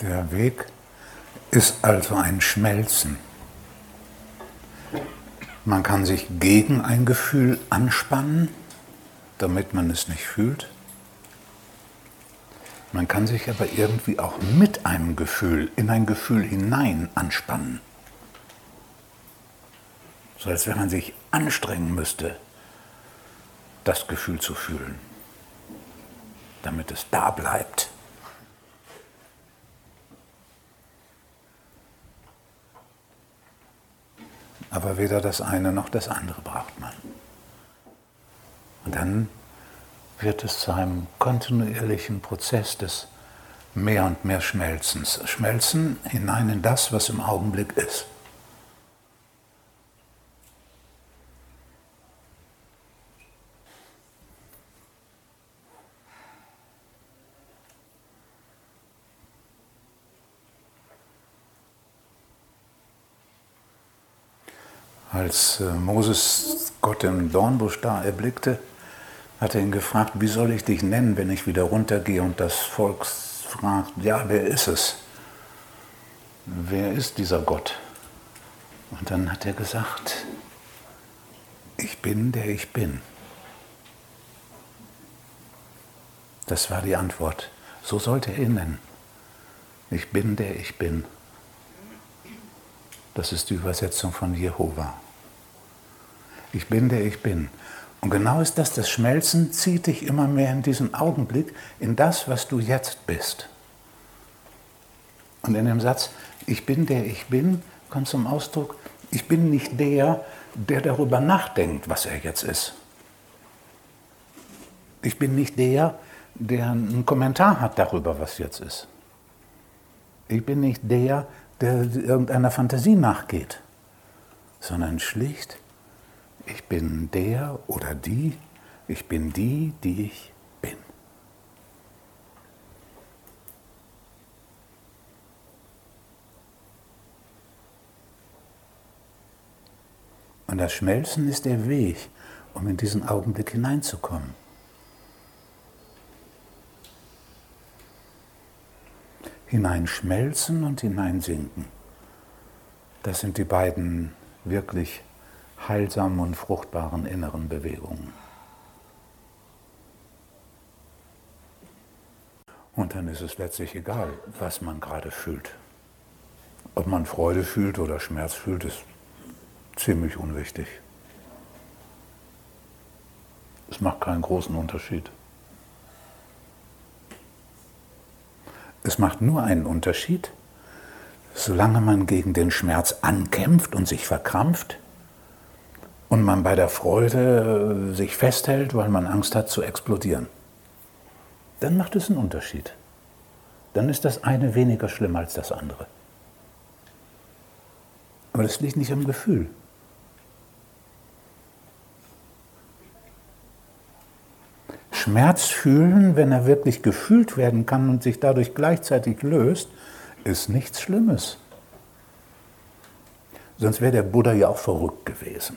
Der Weg ist also ein Schmelzen. Man kann sich gegen ein Gefühl anspannen, damit man es nicht fühlt. Man kann sich aber irgendwie auch mit einem Gefühl in ein Gefühl hinein anspannen. So als wenn man sich anstrengen müsste, das Gefühl zu fühlen, damit es da bleibt. Aber weder das eine noch das andere braucht man. Und dann wird es zu einem kontinuierlichen Prozess des mehr und mehr Schmelzens. Schmelzen hinein in das, was im Augenblick ist. Als äh, Moses Gott im Dornbusch da erblickte, hat er ihn gefragt, wie soll ich dich nennen, wenn ich wieder runtergehe und das Volk fragt, ja, wer ist es? Wer ist dieser Gott? Und dann hat er gesagt, ich bin, der ich bin. Das war die Antwort. So sollte er ihn nennen. Ich bin, der ich bin. Das ist die Übersetzung von Jehova. Ich bin, der ich bin. Und genau ist das, das Schmelzen zieht dich immer mehr in diesen Augenblick, in das, was du jetzt bist. Und in dem Satz, ich bin, der ich bin, kommt zum Ausdruck, ich bin nicht der, der darüber nachdenkt, was er jetzt ist. Ich bin nicht der, der einen Kommentar hat darüber, was jetzt ist. Ich bin nicht der, der irgendeiner Fantasie nachgeht, sondern schlicht, ich bin der oder die, ich bin die, die ich bin. Und das Schmelzen ist der Weg, um in diesen Augenblick hineinzukommen. Hineinschmelzen und hineinsinken. Das sind die beiden wirklich heilsamen und fruchtbaren inneren Bewegungen. Und dann ist es letztlich egal, was man gerade fühlt. Ob man Freude fühlt oder Schmerz fühlt, ist ziemlich unwichtig. Es macht keinen großen Unterschied. Es macht nur einen Unterschied, solange man gegen den Schmerz ankämpft und sich verkrampft, und man bei der Freude äh, sich festhält, weil man Angst hat zu explodieren, dann macht es einen Unterschied. Dann ist das eine weniger schlimm als das andere. Aber das liegt nicht am Gefühl. Schmerz fühlen, wenn er wirklich gefühlt werden kann und sich dadurch gleichzeitig löst, ist nichts Schlimmes. Sonst wäre der Buddha ja auch verrückt gewesen.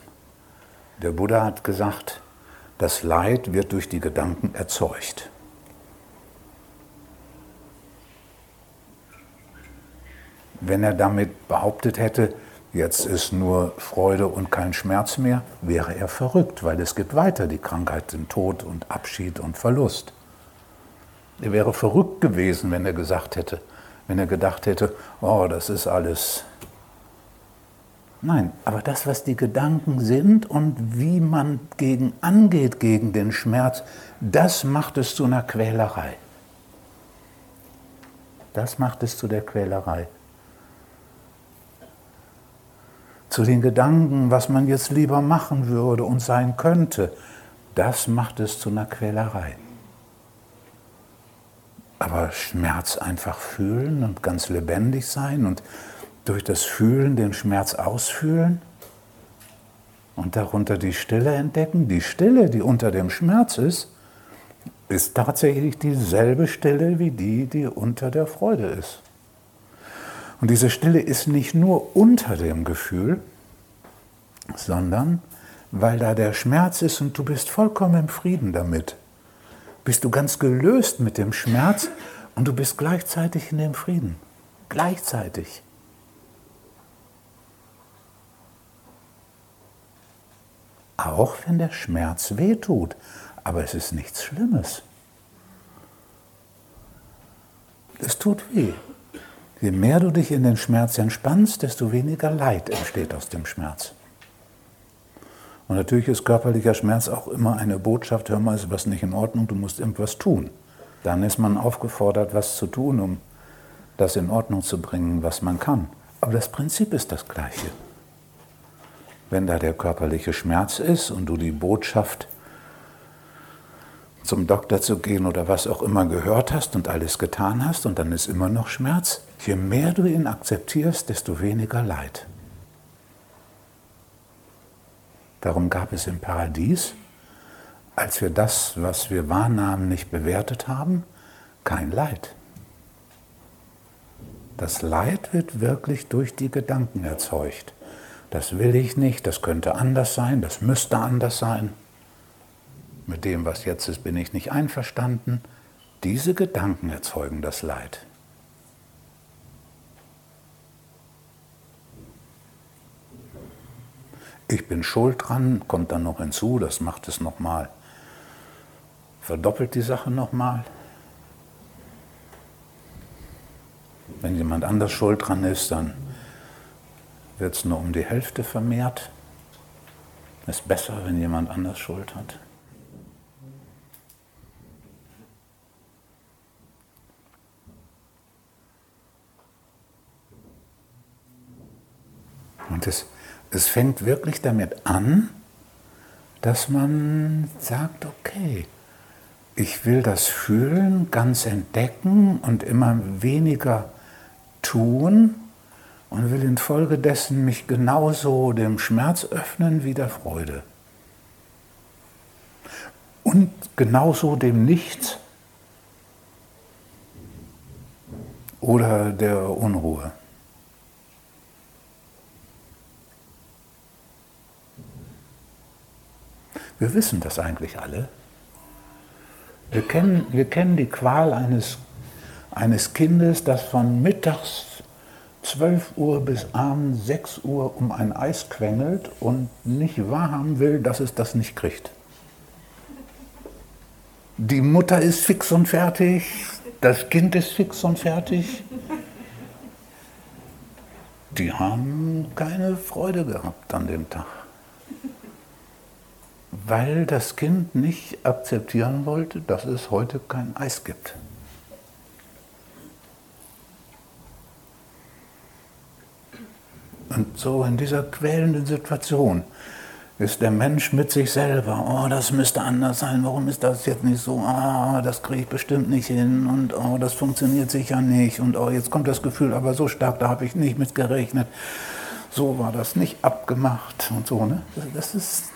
Der Buddha hat gesagt, das Leid wird durch die Gedanken erzeugt. Wenn er damit behauptet hätte, jetzt ist nur Freude und kein Schmerz mehr, wäre er verrückt, weil es geht weiter, die Krankheit, den Tod und Abschied und Verlust. Er wäre verrückt gewesen, wenn er gesagt hätte, wenn er gedacht hätte, oh, das ist alles Nein, aber das, was die Gedanken sind und wie man gegen angeht gegen den Schmerz, das macht es zu einer Quälerei. Das macht es zu der Quälerei. Zu den Gedanken, was man jetzt lieber machen würde und sein könnte, das macht es zu einer Quälerei. Aber Schmerz einfach fühlen und ganz lebendig sein und durch das Fühlen den Schmerz ausfühlen und darunter die Stille entdecken. Die Stille, die unter dem Schmerz ist, ist tatsächlich dieselbe Stille wie die, die unter der Freude ist. Und diese Stille ist nicht nur unter dem Gefühl, sondern weil da der Schmerz ist und du bist vollkommen im Frieden damit, bist du ganz gelöst mit dem Schmerz und du bist gleichzeitig in dem Frieden. gleichzeitig. Auch wenn der Schmerz wehtut, aber es ist nichts Schlimmes. Es tut weh. Je mehr du dich in den Schmerz entspannst, desto weniger Leid entsteht aus dem Schmerz. Und natürlich ist körperlicher Schmerz auch immer eine Botschaft, hör mal, ist was nicht in Ordnung, du musst irgendwas tun. Dann ist man aufgefordert, was zu tun, um das in Ordnung zu bringen, was man kann. Aber das Prinzip ist das gleiche. Wenn da der körperliche Schmerz ist und du die Botschaft zum Doktor zu gehen oder was auch immer gehört hast und alles getan hast und dann ist immer noch Schmerz, je mehr du ihn akzeptierst, desto weniger Leid. Darum gab es im Paradies, als wir das, was wir wahrnahmen, nicht bewertet haben, kein Leid. Das Leid wird wirklich durch die Gedanken erzeugt. Das will ich nicht, das könnte anders sein, das müsste anders sein. Mit dem, was jetzt ist, bin ich nicht einverstanden. Diese Gedanken erzeugen das Leid. ich bin schuld dran, kommt dann noch hinzu, das macht es nochmal, verdoppelt die Sache nochmal. Wenn jemand anders schuld dran ist, dann wird es nur um die Hälfte vermehrt. Ist besser, wenn jemand anders Schuld hat. Und es es fängt wirklich damit an, dass man sagt, okay, ich will das Fühlen ganz entdecken und immer weniger tun und will infolgedessen mich genauso dem Schmerz öffnen wie der Freude. Und genauso dem Nichts oder der Unruhe. Wir wissen das eigentlich alle. Wir kennen, wir kennen die Qual eines, eines Kindes, das von mittags 12 Uhr bis abends 6 Uhr um ein Eis quengelt und nicht wahrhaben will, dass es das nicht kriegt. Die Mutter ist fix und fertig, das Kind ist fix und fertig. Die haben keine Freude gehabt an dem Tag weil das Kind nicht akzeptieren wollte, dass es heute kein Eis gibt. Und so in dieser quälenden Situation ist der Mensch mit sich selber, oh, das müsste anders sein, warum ist das jetzt nicht so, ah, das kriege ich bestimmt nicht hin und oh, das funktioniert sicher nicht und oh, jetzt kommt das Gefühl aber so stark, da habe ich nicht mit gerechnet, so war das nicht abgemacht und so. Ne? Das ist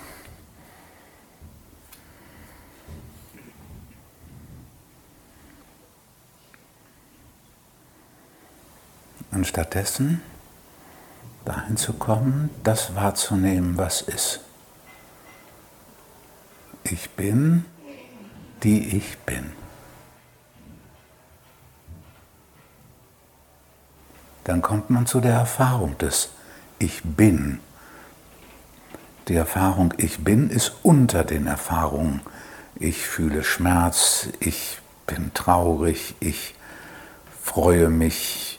Und stattdessen dahin zu kommen, das wahrzunehmen, was ist. Ich bin, die ich bin. Dann kommt man zu der Erfahrung des Ich bin. Die Erfahrung Ich bin ist unter den Erfahrungen. Ich fühle Schmerz, ich bin traurig, ich freue mich,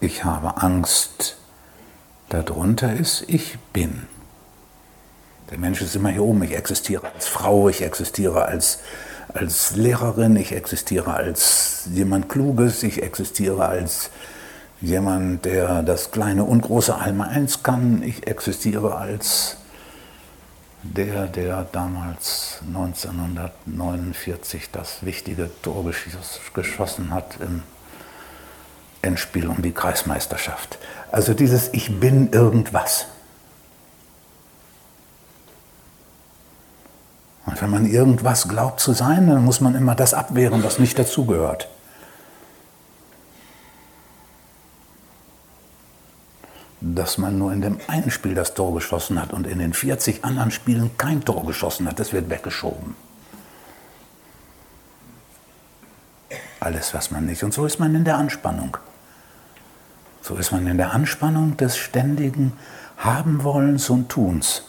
ich habe Angst, darunter ist, ich bin. Der Mensch ist immer hier oben. Ich existiere als Frau, ich existiere als, als Lehrerin, ich existiere als jemand Kluges, ich existiere als jemand, der das kleine und große Einmal eins kann, ich existiere als der, der damals 1949 das wichtige Tor geschossen hat im Endspiel um die Kreismeisterschaft. Also dieses Ich bin irgendwas. Und wenn man irgendwas glaubt zu sein, dann muss man immer das abwehren, was nicht dazugehört. Dass man nur in dem einen Spiel das Tor geschossen hat und in den 40 anderen Spielen kein Tor geschossen hat, das wird weggeschoben. alles, was man nicht. Und so ist man in der Anspannung. So ist man in der Anspannung des ständigen Habenwollens und Tuns.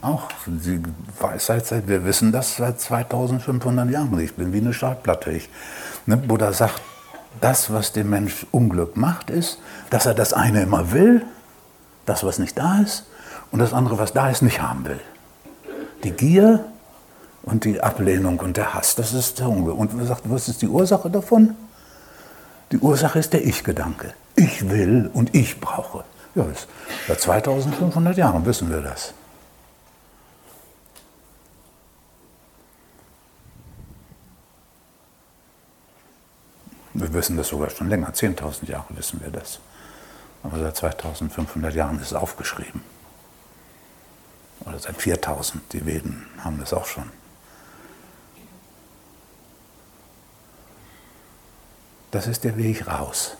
Auch die Weisheit, wir wissen das seit 2500 Jahren. Ich bin wie eine Schallplatte. Ich, ne, Buddha sagt, das, was dem Mensch Unglück macht, ist, dass er das eine immer will, das, was nicht da ist, und das andere, was da ist, nicht haben will. Die Gier und die Ablehnung und der Hass, das ist der Unglück. Und er sagt, was ist die Ursache davon? Die Ursache ist der Ich-Gedanke. Ich will und ich brauche. Ja, seit 2500 Jahren wissen wir das. Wir wissen das sogar schon länger, 10.000 Jahre wissen wir das. Aber seit 2500 Jahren ist es aufgeschrieben. Oder seit 4000, die Veden haben das auch schon. Das ist der Weg raus.